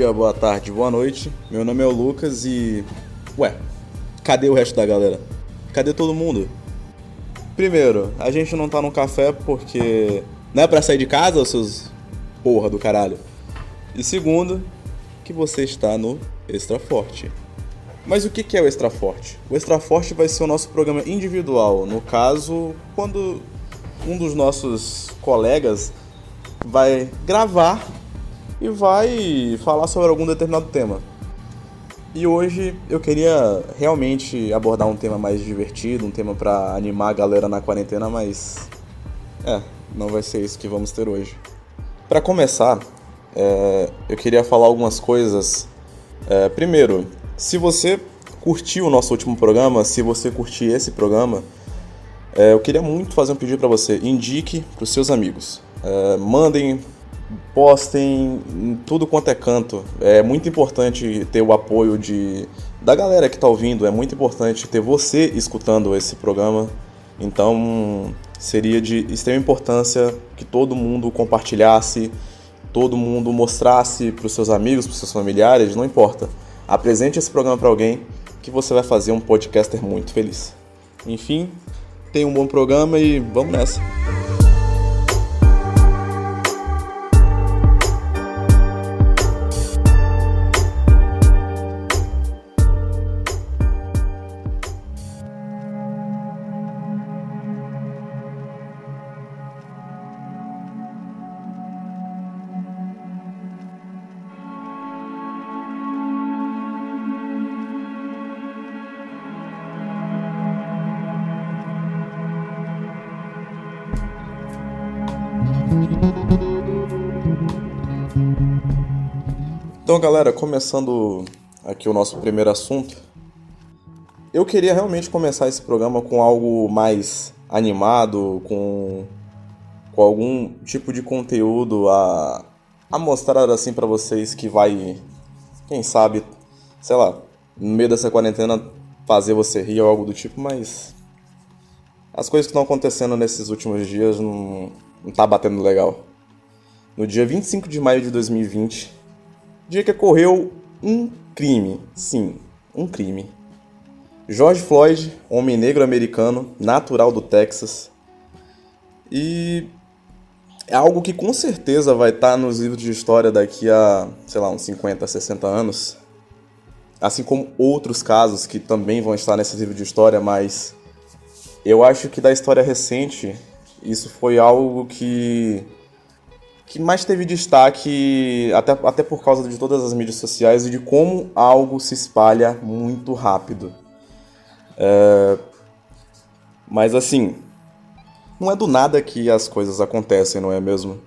dia, boa tarde, boa noite. Meu nome é o Lucas e. Ué, cadê o resto da galera? Cadê todo mundo? Primeiro, a gente não tá no café porque. Não é pra sair de casa, seus porra do caralho. E segundo, que você está no Extra Forte. Mas o que é o Extra Forte? O Extra Forte vai ser o nosso programa individual. No caso, quando um dos nossos colegas vai gravar e vai falar sobre algum determinado tema. E hoje eu queria realmente abordar um tema mais divertido, um tema para animar a galera na quarentena, mas é, não vai ser isso que vamos ter hoje. Para começar, é, eu queria falar algumas coisas. É, primeiro, se você curtiu o nosso último programa, se você curtir esse programa, é, eu queria muito fazer um pedido para você. Indique para os seus amigos. É, mandem, postem em tudo quanto é canto. É muito importante ter o apoio de, da galera que está ouvindo. É muito importante ter você escutando esse programa. Então seria de extrema importância que todo mundo compartilhasse, todo mundo mostrasse para os seus amigos, para os seus familiares, não importa. Apresente esse programa para alguém que você vai fazer um podcaster muito feliz. Enfim, tenha um bom programa e vamos nessa. Então, galera, começando aqui o nosso primeiro assunto, eu queria realmente começar esse programa com algo mais animado, com, com algum tipo de conteúdo a, a mostrar assim para vocês que vai, quem sabe, sei lá, no meio dessa quarentena fazer você rir ou algo do tipo, mas as coisas que estão acontecendo nesses últimos dias não, não tá batendo legal. No dia 25 de maio de 2020, dia que ocorreu um crime. Sim, um crime. George Floyd, homem negro americano, natural do Texas. E é algo que com certeza vai estar nos livros de história daqui a, sei lá, uns 50, 60 anos. Assim como outros casos que também vão estar nesse livro de história, mas eu acho que da história recente, isso foi algo que que mais teve destaque, até, até por causa de todas as mídias sociais e de como algo se espalha muito rápido. É... Mas assim, não é do nada que as coisas acontecem, não é mesmo?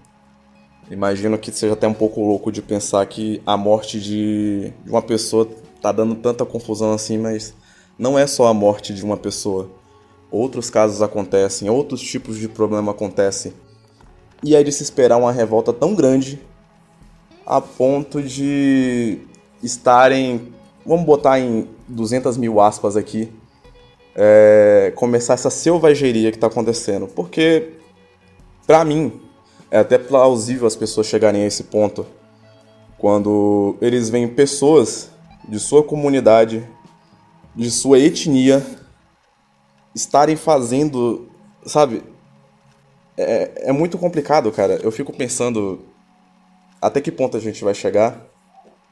Imagino que seja até um pouco louco de pensar que a morte de, uma pessoa tá dando tanta confusão assim, mas não é só a morte de uma pessoa. Outros casos acontecem, outros tipos de problema acontecem e é de se esperar uma revolta tão grande a ponto de estarem, vamos botar em 200 mil aspas aqui, é, começar essa selvageria que está acontecendo. Porque, para mim, é até plausível as pessoas chegarem a esse ponto quando eles veem pessoas de sua comunidade, de sua etnia, estarem fazendo, sabe, é, é muito complicado, cara. Eu fico pensando até que ponto a gente vai chegar.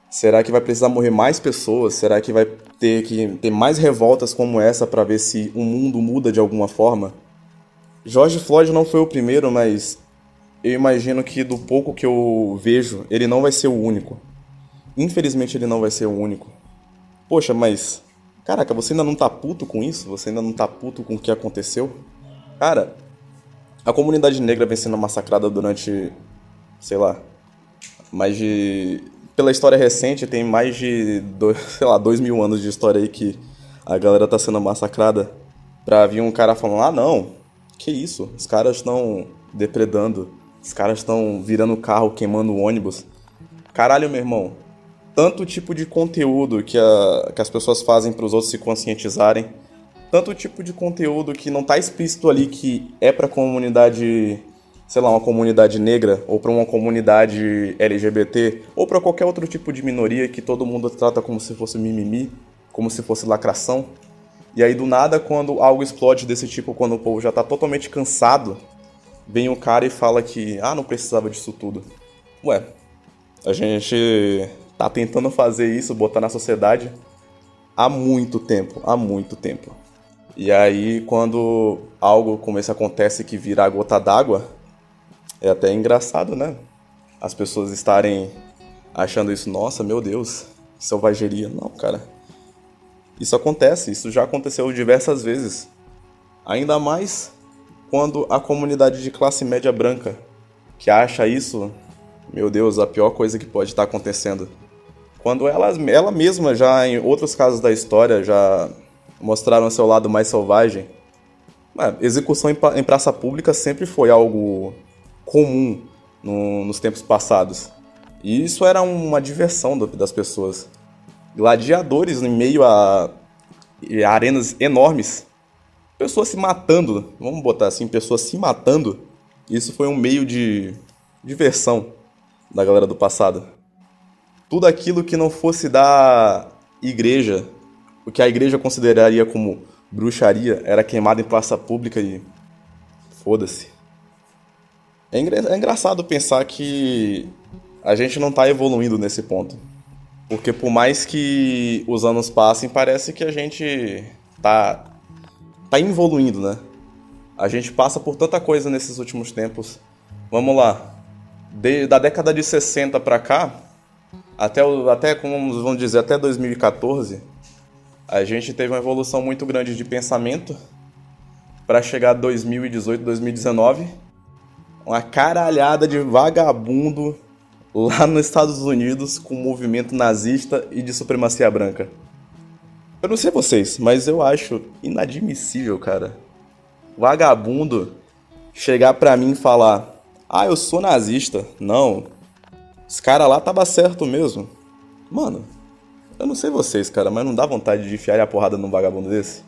Será que vai precisar morrer mais pessoas? Será que vai ter que ter mais revoltas como essa para ver se o mundo muda de alguma forma? George Floyd não foi o primeiro, mas eu imagino que do pouco que eu vejo, ele não vai ser o único. Infelizmente ele não vai ser o único. Poxa, mas caraca, você ainda não tá puto com isso? Você ainda não tá puto com o que aconteceu? Cara, a comunidade negra vem sendo massacrada durante, sei lá, mais de. Pela história recente, tem mais de, dois, sei lá, dois mil anos de história aí que a galera tá sendo massacrada. Pra vir um cara falando: ah, não, que isso, os caras estão depredando, os caras estão virando carro, queimando ônibus. Caralho, meu irmão, tanto tipo de conteúdo que, a, que as pessoas fazem para os outros se conscientizarem tanto tipo de conteúdo que não tá explícito ali que é pra comunidade sei lá, uma comunidade negra, ou para uma comunidade LGBT, ou para qualquer outro tipo de minoria que todo mundo trata como se fosse mimimi, como se fosse lacração. E aí do nada, quando algo explode desse tipo, quando o povo já tá totalmente cansado, vem um cara e fala que, ah, não precisava disso tudo. Ué, a gente tá tentando fazer isso, botar na sociedade há muito tempo, há muito tempo. E aí, quando algo como esse acontece que vira a gota d'água, é até engraçado, né? As pessoas estarem achando isso, nossa, meu Deus, selvageria. Não, cara. Isso acontece, isso já aconteceu diversas vezes. Ainda mais quando a comunidade de classe média branca, que acha isso, meu Deus, a pior coisa que pode estar acontecendo. Quando ela, ela mesma, já em outros casos da história, já mostraram seu lado mais selvagem. execução em praça pública sempre foi algo comum no, nos tempos passados. E isso era uma diversão do, das pessoas. Gladiadores em meio a, a arenas enormes, pessoas se matando, vamos botar assim, pessoas se matando. Isso foi um meio de diversão da galera do passado. Tudo aquilo que não fosse da igreja, o que a igreja consideraria como bruxaria, era queimado em praça pública e foda-se. É, é engraçado pensar que a gente não está evoluindo nesse ponto. Porque por mais que os anos passem, parece que a gente tá, tá evoluindo, né? A gente passa por tanta coisa nesses últimos tempos. Vamos lá. De, da década de 60 para cá, até, até, como vamos dizer, até 2014, a gente teve uma evolução muito grande de pensamento para chegar a 2018, 2019 uma caralhada de vagabundo lá nos Estados Unidos com movimento nazista e de supremacia branca. Eu não sei vocês, mas eu acho inadmissível, cara. Vagabundo chegar pra mim e falar: Ah, eu sou nazista. Não. Esse cara lá tava certo mesmo. Mano, eu não sei vocês, cara, mas não dá vontade de enfiar a porrada num vagabundo desse?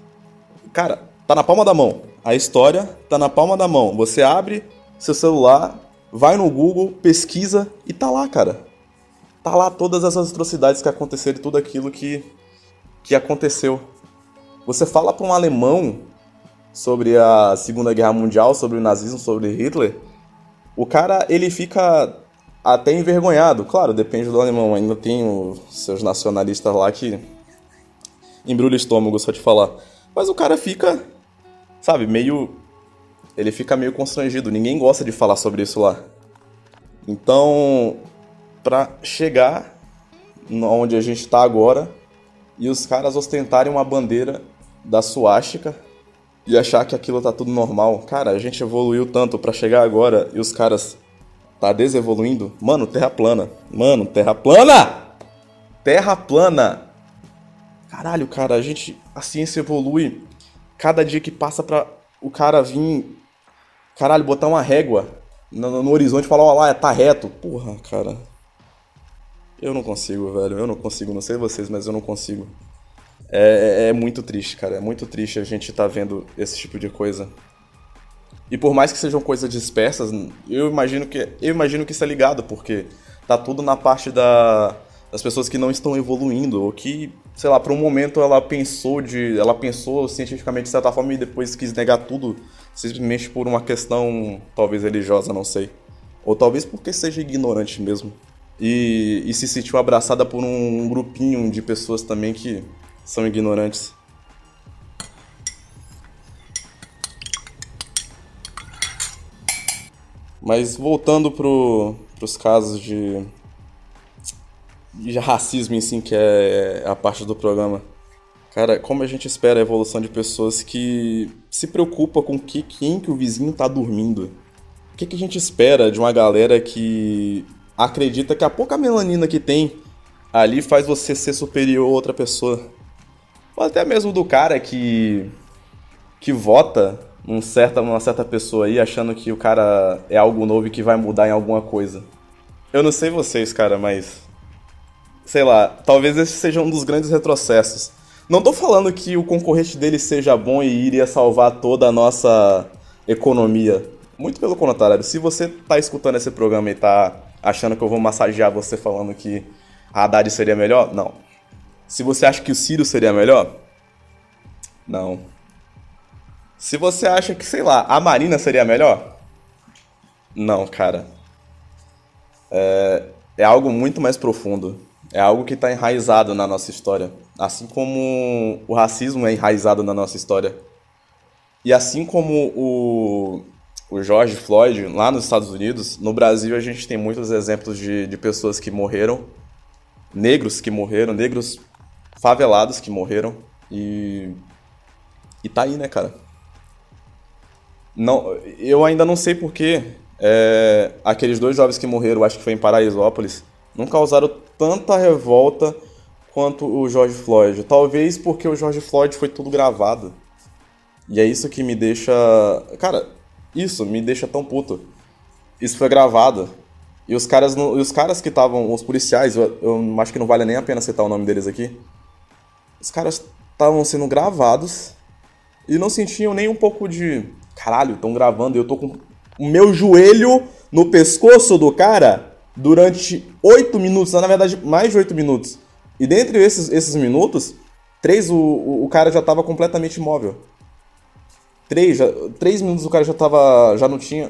Cara, tá na palma da mão. A história tá na palma da mão. Você abre seu celular, vai no Google, pesquisa e tá lá, cara. Tá lá todas essas atrocidades que aconteceram e tudo aquilo que, que aconteceu. Você fala para um alemão sobre a Segunda Guerra Mundial, sobre o nazismo, sobre Hitler, o cara ele fica até envergonhado. Claro, depende do alemão. Ainda tem os seus nacionalistas lá que embrulha o estômago só de falar. Mas o cara fica, sabe, meio ele fica meio constrangido. Ninguém gosta de falar sobre isso lá. Então, para chegar onde a gente está agora e os caras ostentarem uma bandeira da suástica e achar que aquilo tá tudo normal. Cara, a gente evoluiu tanto para chegar agora e os caras tá desevoluindo. Mano, terra plana. Mano, terra plana! Terra plana! Caralho, cara, a gente a ciência evolui cada dia que passa para o cara vir Caralho, botar uma régua no, no horizonte e falar, ó lá, tá reto. Porra, cara. Eu não consigo, velho. Eu não consigo. Não sei vocês, mas eu não consigo. É, é, é muito triste, cara. É muito triste a gente tá vendo esse tipo de coisa. E por mais que sejam coisas dispersas, eu imagino que eu imagino que isso é ligado, porque tá tudo na parte da, das pessoas que não estão evoluindo, ou que, sei lá, por um momento ela pensou de. Ela pensou cientificamente de certa forma e depois quis negar tudo simplesmente por uma questão talvez religiosa, não sei. Ou talvez porque seja ignorante mesmo. E, e se sentiu abraçada por um, um grupinho de pessoas também que são ignorantes. Mas voltando pro, pros casos de, de racismo em si, que é a parte do programa. Cara, como a gente espera a evolução de pessoas que se preocupa com que, quem que o vizinho tá dormindo? O que, que a gente espera de uma galera que acredita que a pouca melanina que tem ali faz você ser superior a outra pessoa? Ou até mesmo do cara que que vota num certa, numa certa pessoa aí achando que o cara é algo novo e que vai mudar em alguma coisa. Eu não sei vocês, cara, mas sei lá, talvez esse seja um dos grandes retrocessos não tô falando que o concorrente dele seja bom e iria salvar toda a nossa economia. Muito pelo contrário. Se você tá escutando esse programa e tá achando que eu vou massagear você falando que a Haddad seria melhor, não. Se você acha que o Ciro seria melhor, não. Se você acha que, sei lá, a Marina seria melhor, não, cara. É, é algo muito mais profundo. É algo que está enraizado na nossa história. Assim como o racismo é enraizado na nossa história. E assim como o, o George Floyd, lá nos Estados Unidos, no Brasil a gente tem muitos exemplos de, de pessoas que morreram, negros que morreram, negros favelados que morreram. E. E tá aí, né, cara? Não, eu ainda não sei porquê é, aqueles dois jovens que morreram, acho que foi em Paraisópolis, não causaram tanta revolta quanto o George Floyd. Talvez porque o George Floyd foi tudo gravado. E é isso que me deixa. Cara, isso me deixa tão puto. Isso foi gravado. E os caras, e os caras que estavam, os policiais, eu, eu, acho que não vale nem a pena citar o nome deles aqui. Os caras estavam sendo gravados e não sentiam nem um pouco de. Caralho, estão gravando e eu tô com o meu joelho no pescoço do cara durante oito minutos, na verdade, mais de oito minutos. E dentre esses, esses minutos, três o, o, cara já estava completamente imóvel. Três, já, três minutos o cara já tava. já não tinha.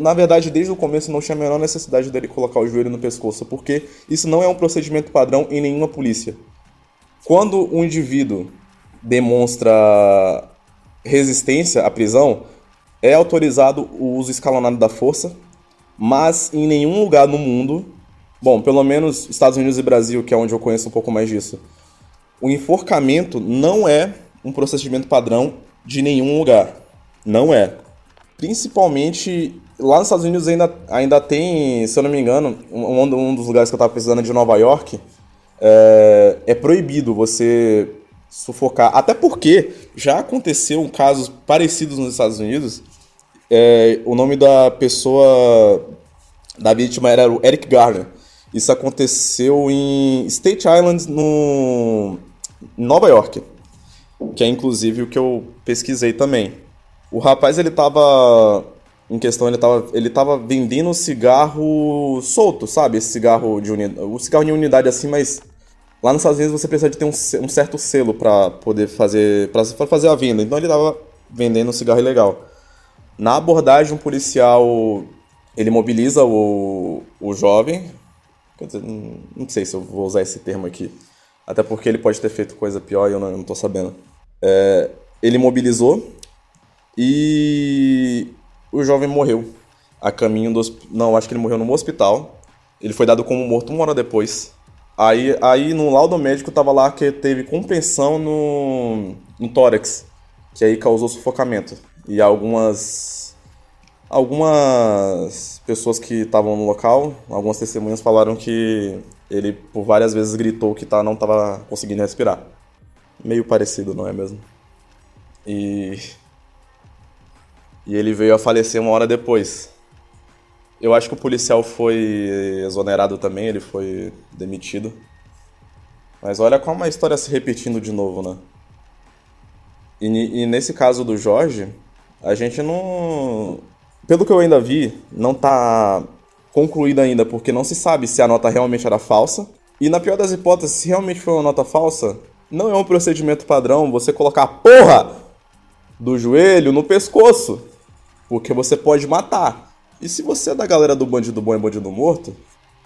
na verdade, desde o começo não tinha a menor necessidade dele colocar o joelho no pescoço, porque isso não é um procedimento padrão em nenhuma polícia. Quando um indivíduo demonstra resistência à prisão, é autorizado o uso escalonado da força, mas em nenhum lugar no mundo, bom, pelo menos Estados Unidos e Brasil, que é onde eu conheço um pouco mais disso, o enforcamento não é um procedimento padrão de nenhum lugar. Não é. Principalmente lá nos Estados Unidos ainda, ainda tem, se eu não me engano, um, um dos lugares que eu estava pesquisando de Nova York, é, é proibido você sufocar. Até porque já aconteceu casos parecidos nos Estados Unidos. É, o nome da pessoa, da vítima era o Eric Garner. Isso aconteceu em State Island, no Nova York, que é inclusive o que eu pesquisei também. O rapaz ele tava em questão ele tava, ele tava vendendo cigarro solto, sabe? Esse cigarro de unidade, o cigarro de unidade assim, mas Lá nos Estados Unidos você precisa de ter um, um certo selo para poder fazer para fazer a venda. Então ele estava vendendo um cigarro ilegal. Na abordagem, um policial ele mobiliza o, o jovem. Dizer, não sei se eu vou usar esse termo aqui. Até porque ele pode ter feito coisa pior e eu não, estou sabendo. É, ele mobilizou e o jovem morreu a caminho do Não, acho que ele morreu no hospital. Ele foi dado como morto uma hora depois. Aí, aí no laudo médico tava lá que teve compressão no, no tórax, que aí causou sufocamento. E algumas algumas pessoas que estavam no local, algumas testemunhas falaram que ele por várias vezes gritou que tá, não estava conseguindo respirar. Meio parecido, não é mesmo? E e ele veio a falecer uma hora depois. Eu acho que o policial foi exonerado também, ele foi demitido. Mas olha como a história se repetindo de novo, né? E, e, nesse caso do Jorge, a gente não. Pelo que eu ainda vi, não tá concluído ainda, porque não se sabe se a nota realmente era falsa. E na pior das hipóteses, se realmente foi uma nota falsa, não é um procedimento padrão você colocar a porra do joelho no pescoço. Porque você pode matar. E se você é da galera do bandido bom e bandido morto,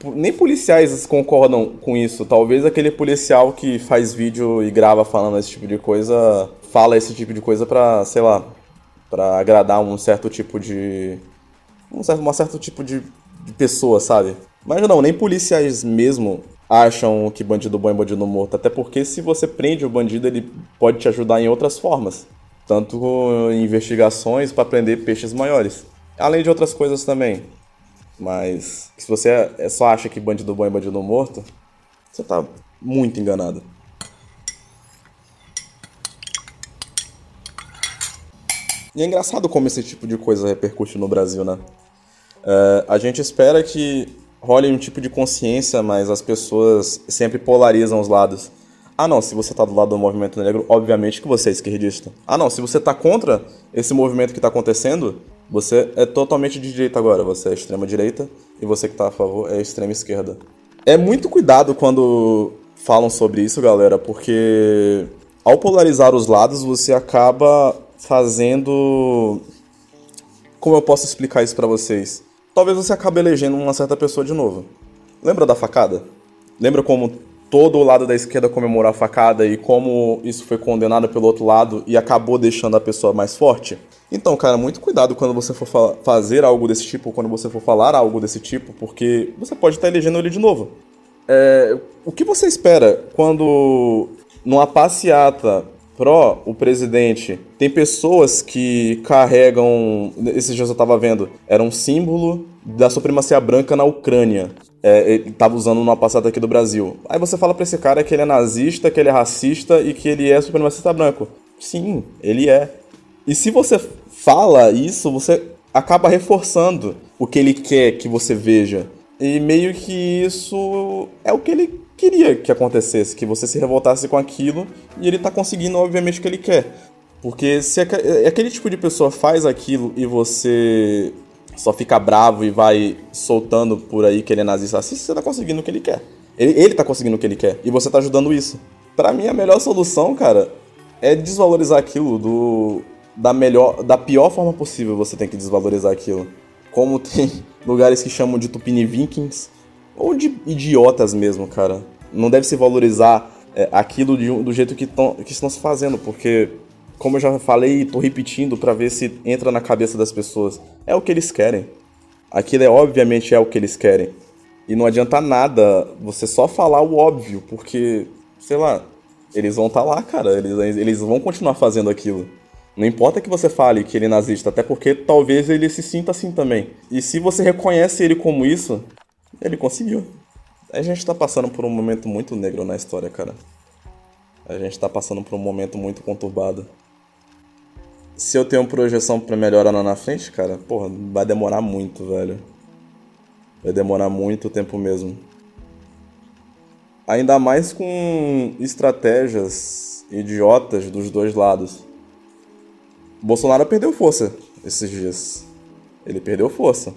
nem policiais concordam com isso. Talvez aquele policial que faz vídeo e grava falando esse tipo de coisa, fala esse tipo de coisa pra, sei lá, pra agradar um certo tipo de. um certo, um certo tipo de, de pessoa, sabe? Mas não, nem policiais mesmo acham que bandido bom é bandido morto. Até porque se você prende o bandido, ele pode te ajudar em outras formas. Tanto em investigações para prender peixes maiores. Além de outras coisas também. Mas se você é, só acha que bandido bom é bandido morto, você tá muito enganado. E é engraçado como esse tipo de coisa repercute no Brasil, né? É, a gente espera que role um tipo de consciência, mas as pessoas sempre polarizam os lados. Ah, não, se você tá do lado do movimento negro, obviamente que você é esquerdista. Ah, não, se você tá contra esse movimento que tá acontecendo, Você é totalmente de direita agora, você é extrema direita e você que tá a favor é extrema esquerda. É muito cuidado quando falam sobre isso, galera, porque ao polarizar os lados você acaba fazendo como eu posso explicar isso para vocês? Talvez você acabe elegendo uma certa pessoa de novo. Lembra da facada? Lembra como todo o lado da esquerda comemorou a facada e como isso foi condenado pelo outro lado e acabou deixando a pessoa mais forte? Então, cara, muito cuidado quando você for fa fazer algo desse tipo, quando você for falar algo desse tipo, porque você pode estar elegendo ele de novo. É, o que você espera quando numa passeata pró o presidente tem pessoas que carregam esses dias eu tava vendo era um símbolo da supremacia branca na Ucrânia é, ele tava usando numa passada aqui do Brasil aí você fala pra esse cara que ele é nazista que ele é racista e que ele é supremacista branco sim ele é e se você fala isso, você acaba reforçando o que ele quer que você veja. E meio que isso é o que ele queria que acontecesse, que você se revoltasse com aquilo e ele tá conseguindo, obviamente, o que ele quer. Porque se aquele tipo de pessoa faz aquilo e você só fica bravo e vai soltando por aí que ele é nazista assim, você tá conseguindo o que ele quer. Ele, ele tá conseguindo o que ele quer e você tá ajudando isso. Para mim, a melhor solução, cara, é desvalorizar aquilo do da melhor, da pior forma possível você tem que desvalorizar aquilo. Como tem lugares que chamam de tupinivinkings ou de idiotas mesmo, cara. Não deve se valorizar é, aquilo de, do jeito que, tão, que estão se fazendo, porque como eu já falei e tô repetindo para ver se entra na cabeça das pessoas, é o que eles querem. Aquilo é obviamente é o que eles querem. E não adianta nada você só falar o óbvio, porque, sei lá, eles vão estar tá lá, cara, eles, eles vão continuar fazendo aquilo. Não importa que você fale que ele é nazista, até porque talvez ele se sinta assim também. E se você reconhece ele como isso, ele conseguiu. A gente tá passando por um momento muito negro na história, cara. A gente tá passando por um momento muito conturbado. Se eu tenho projeção para melhorar lá na frente, cara, porra, vai demorar muito, velho. Vai demorar muito tempo mesmo. Ainda mais com estratégias idiotas dos dois lados. Bolsonaro perdeu força esses dias. Ele perdeu força.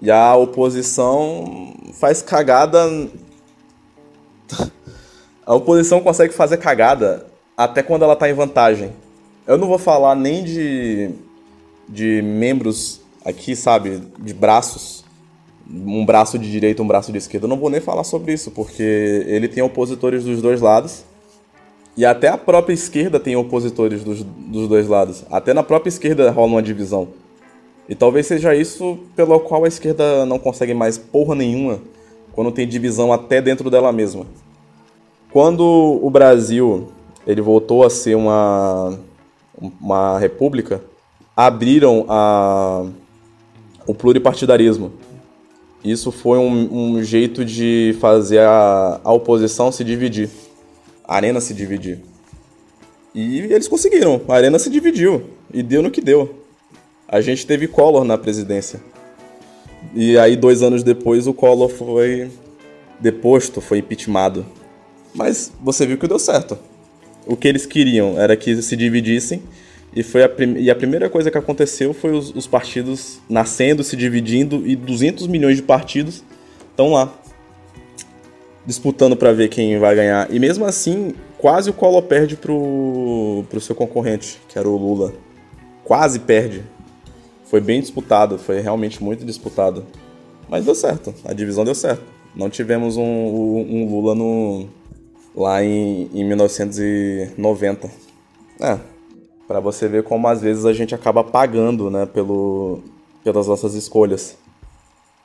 E a oposição faz cagada. A oposição consegue fazer cagada até quando ela tá em vantagem. Eu não vou falar nem de, de membros aqui, sabe, de braços. Um braço de direita, um braço de esquerda. Eu não vou nem falar sobre isso, porque ele tem opositores dos dois lados. E até a própria esquerda tem opositores dos, dos dois lados. Até na própria esquerda rola uma divisão. E talvez seja isso pelo qual a esquerda não consegue mais porra nenhuma quando tem divisão até dentro dela mesma. Quando o Brasil ele voltou a ser uma, uma república, abriram a, o pluripartidarismo. Isso foi um, um jeito de fazer a, a oposição se dividir a arena se dividir. E eles conseguiram, a arena se dividiu e deu no que deu. A gente teve Collor na presidência. E aí, dois anos depois, o Collor foi deposto, foi impeachmentado. Mas você viu que deu certo. O que eles queriam era que se dividissem, e, foi a, e a primeira coisa que aconteceu foi os, os partidos nascendo, se dividindo, e 200 milhões de partidos estão lá disputando para ver quem vai ganhar. E mesmo assim, quase o Collor perde pro, pro seu concorrente, que era o Lula. Quase perde. Foi bem disputado, foi realmente muito disputado. Mas deu certo, a divisão deu certo. Não tivemos um, um Lula no, lá em, em 1990. É, para você ver como às vezes a gente acaba pagando, né, pelo, pelas nossas escolhas.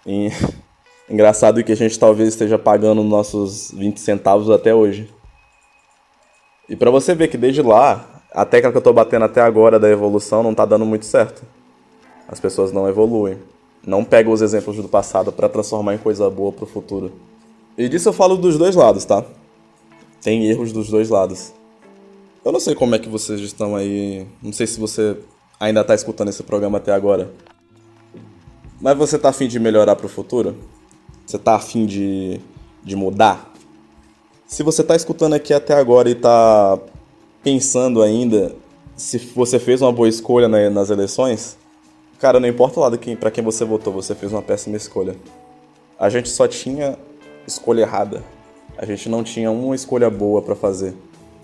E Engraçado que a gente talvez esteja pagando nossos 20 centavos até hoje. E para você ver que desde lá, a técnica que eu tô batendo até agora da evolução não tá dando muito certo. As pessoas não evoluem. Não pegam os exemplos do passado para transformar em coisa boa pro futuro. E disso eu falo dos dois lados, tá? Tem erros dos dois lados. Eu não sei como é que vocês estão aí. Não sei se você ainda tá escutando esse programa até agora. Mas você tá afim de melhorar pro futuro? Você tá afim de, de mudar? Se você tá escutando aqui até agora e tá pensando ainda se você fez uma boa escolha nas eleições, Cara, não importa o lado quem, pra quem você votou, você fez uma péssima escolha. A gente só tinha escolha errada. A gente não tinha uma escolha boa para fazer.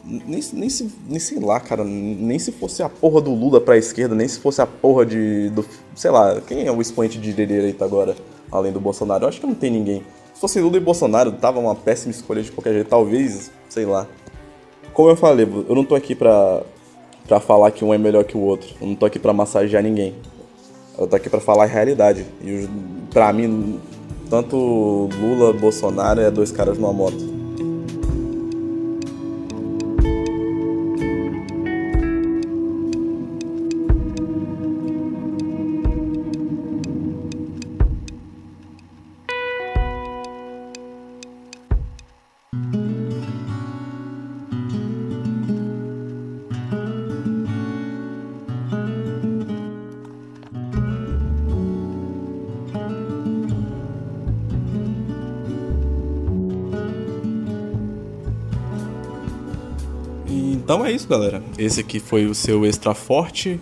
Nem, nem, se, nem sei lá, cara, nem se fosse a porra do Lula pra esquerda, nem se fosse a porra de. Do, sei lá, quem é o expoente de direita agora, além do Bolsonaro? Eu acho que não tem ninguém. Se fosse Lula e Bolsonaro, tava uma péssima escolha de qualquer jeito. Talvez, sei lá. Como eu falei, eu não tô aqui pra, pra falar que um é melhor que o outro. Eu não tô aqui pra massagear ninguém. Eu tô aqui pra falar a realidade. E pra mim, tanto Lula, Bolsonaro é dois caras numa moto. Então é isso, galera. Esse aqui foi o seu Extra Forte.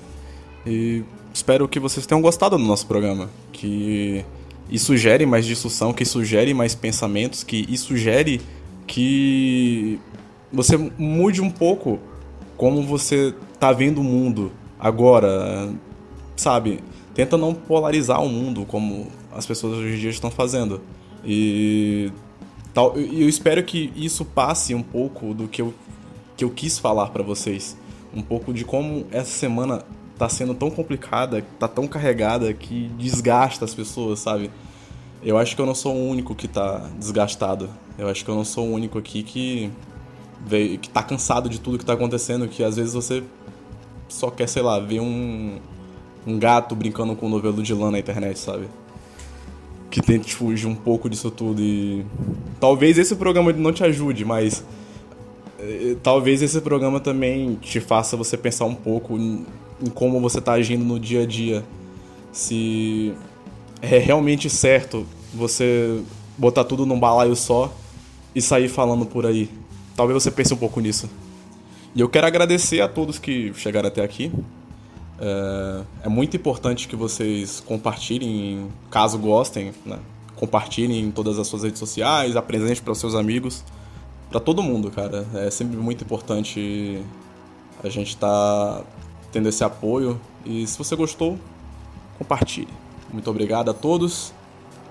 E espero que vocês tenham gostado do nosso programa. Que isso sugere mais discussão, que sugere mais pensamentos, que isso sugere que você mude um pouco como você tá vendo o mundo agora, sabe? Tenta não polarizar o mundo como as pessoas hoje em dia estão fazendo. E tal, eu espero que isso passe um pouco do que eu que eu quis falar para vocês. Um pouco de como essa semana tá sendo tão complicada, tá tão carregada que desgasta as pessoas, sabe? Eu acho que eu não sou o único que tá desgastado. Eu acho que eu não sou o único aqui que veio, que tá cansado de tudo que tá acontecendo, que às vezes você só quer, sei lá, ver um um gato brincando com um novelo de lã na internet, sabe? Que tente fugir um pouco disso tudo e talvez esse programa não te ajude, mas talvez esse programa também te faça você pensar um pouco em, em como você está agindo no dia a dia. Se é realmente certo você botar tudo num balaio só e sair falando por aí. Talvez você pense um pouco nisso. E eu quero agradecer a todos que chegaram até aqui. É, é muito importante que vocês compartilhem, caso gostem, né? compartilhem em todas as suas redes sociais, apresente para os seus amigos para todo mundo, cara. É sempre muito importante a gente estar tá tendo esse apoio. E se você gostou, compartilhe. Muito obrigado a todos.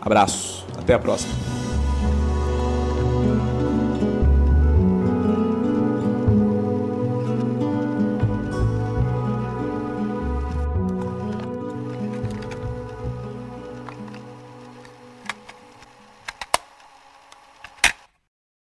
Abraço. Até a próxima.